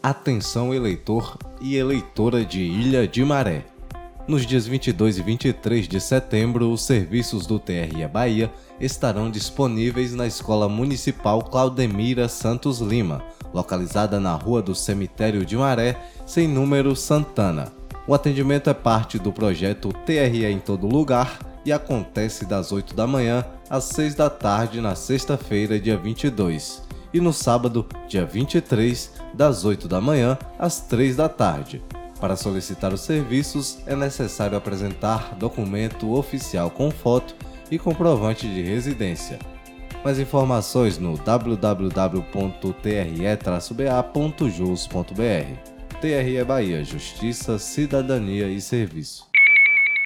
Atenção eleitor e eleitora de Ilha de Maré. Nos dias 22 e 23 de setembro, os serviços do TRE Bahia estarão disponíveis na Escola Municipal Claudemira Santos Lima, localizada na Rua do Cemitério de Maré, sem número Santana. O atendimento é parte do projeto TRE em todo lugar e acontece das 8 da manhã às 6 da tarde na sexta-feira, dia 22 e no sábado, dia 23, das 8 da manhã às 3 da tarde. Para solicitar os serviços, é necessário apresentar documento oficial com foto e comprovante de residência. Mais informações no www.tre-ba.jus.br. TRE Bahia Justiça, Cidadania e Serviço.